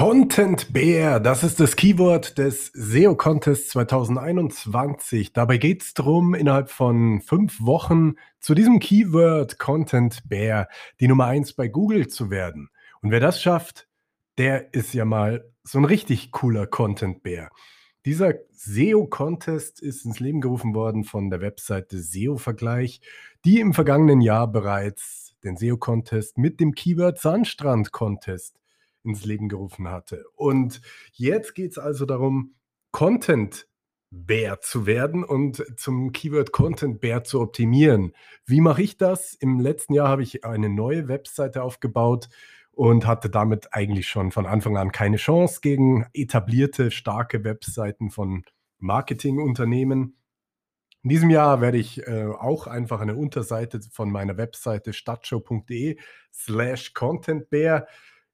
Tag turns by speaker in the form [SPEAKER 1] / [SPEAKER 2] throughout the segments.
[SPEAKER 1] Content Bear, das ist das Keyword des SEO Contest 2021. Dabei geht es darum, innerhalb von fünf Wochen zu diesem Keyword Content Bear die Nummer eins bei Google zu werden. Und wer das schafft, der ist ja mal so ein richtig cooler Content Bear. Dieser SEO Contest ist ins Leben gerufen worden von der Webseite SEO Vergleich, die im vergangenen Jahr bereits den SEO Contest mit dem Keyword Sandstrand Contest ins Leben gerufen hatte. Und jetzt geht es also darum, Content Bär zu werden und zum Keyword Content Bär zu optimieren. Wie mache ich das? Im letzten Jahr habe ich eine neue Webseite aufgebaut und hatte damit eigentlich schon von Anfang an keine Chance gegen etablierte, starke Webseiten von Marketingunternehmen. In diesem Jahr werde ich äh, auch einfach eine Unterseite von meiner Webseite stadtshow.de slash contentbear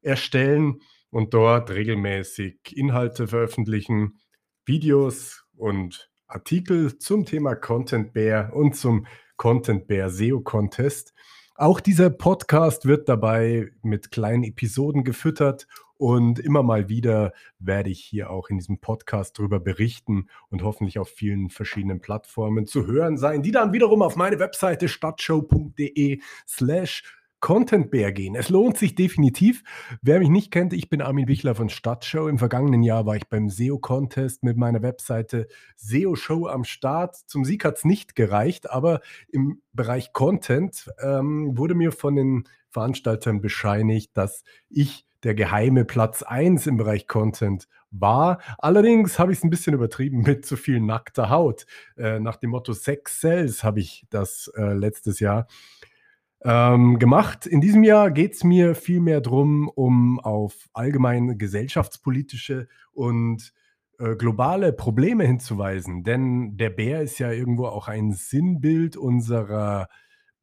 [SPEAKER 1] erstellen und dort regelmäßig Inhalte veröffentlichen, Videos und Artikel zum Thema Content Bear und zum Content Bear SEO Contest. Auch dieser Podcast wird dabei mit kleinen Episoden gefüttert und immer mal wieder werde ich hier auch in diesem Podcast darüber berichten und hoffentlich auf vielen verschiedenen Plattformen zu hören sein, die dann wiederum auf meine Webseite stadtshow.de slash Content Bear gehen. Es lohnt sich definitiv. Wer mich nicht kennt, ich bin Armin Wichler von Stadtshow. Im vergangenen Jahr war ich beim SEO Contest mit meiner Webseite SEO Show am Start. Zum Sieg hat es nicht gereicht, aber im Bereich Content ähm, wurde mir von den Veranstaltern bescheinigt, dass ich der geheime Platz 1 im Bereich Content war. Allerdings habe ich es ein bisschen übertrieben mit zu viel nackter Haut. Äh, nach dem Motto Sex Cells habe ich das äh, letztes Jahr ähm, gemacht. In diesem Jahr geht es mir vielmehr darum, um auf allgemeine gesellschaftspolitische und äh, globale Probleme hinzuweisen. Denn der Bär ist ja irgendwo auch ein Sinnbild unserer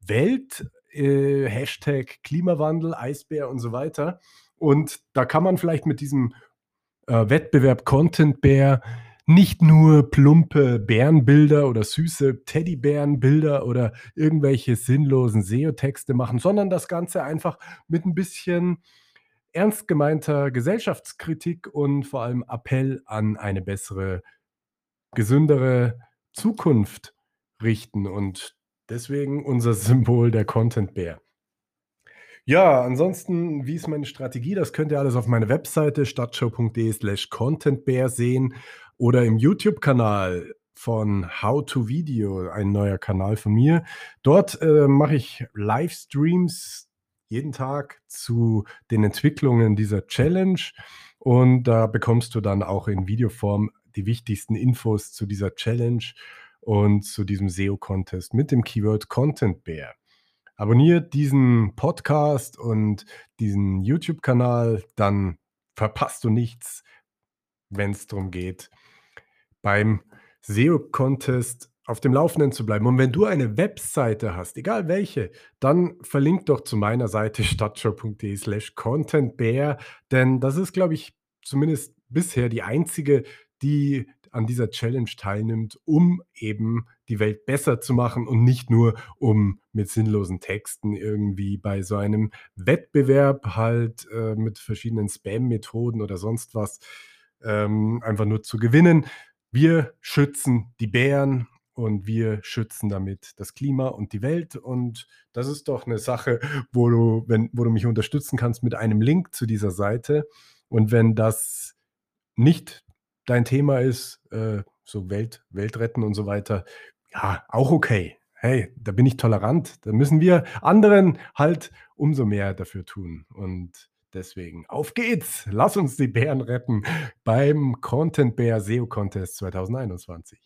[SPEAKER 1] Welt. Äh, Hashtag Klimawandel, Eisbär und so weiter. Und da kann man vielleicht mit diesem äh, Wettbewerb Content Bär nicht nur plumpe Bärenbilder oder süße Teddybärenbilder oder irgendwelche sinnlosen SEO-Texte machen, sondern das Ganze einfach mit ein bisschen ernst gemeinter Gesellschaftskritik und vor allem Appell an eine bessere, gesündere Zukunft richten. Und deswegen unser Symbol der Content Bär. Ja, ansonsten, wie ist meine Strategie? Das könnt ihr alles auf meiner Webseite stadtshow.de slash contentbear sehen oder im YouTube-Kanal von How to Video, ein neuer Kanal von mir. Dort äh, mache ich Livestreams jeden Tag zu den Entwicklungen dieser Challenge und da bekommst du dann auch in Videoform die wichtigsten Infos zu dieser Challenge und zu diesem SEO-Contest mit dem Keyword Content Bear. Abonniert diesen Podcast und diesen YouTube-Kanal, dann verpasst du nichts, wenn es darum geht, beim SEO-Contest auf dem Laufenden zu bleiben. Und wenn du eine Webseite hast, egal welche, dann verlink doch zu meiner Seite stadtshow.de slash contentbear, denn das ist, glaube ich, zumindest bisher die einzige, die an dieser Challenge teilnimmt, um eben die Welt besser zu machen und nicht nur um mit sinnlosen Texten irgendwie bei so einem Wettbewerb halt äh, mit verschiedenen Spam-Methoden oder sonst was ähm, einfach nur zu gewinnen. Wir schützen die Bären und wir schützen damit das Klima und die Welt. Und das ist doch eine Sache, wo du, wenn, wo du mich unterstützen kannst mit einem Link zu dieser Seite. Und wenn das nicht dein Thema ist, äh, so Welt, Welt retten und so weiter, ja, auch okay. Hey, da bin ich tolerant. Da müssen wir anderen halt umso mehr dafür tun. Und Deswegen auf geht's. Lass uns die Bären retten beim Content Bear SEO Contest 2021.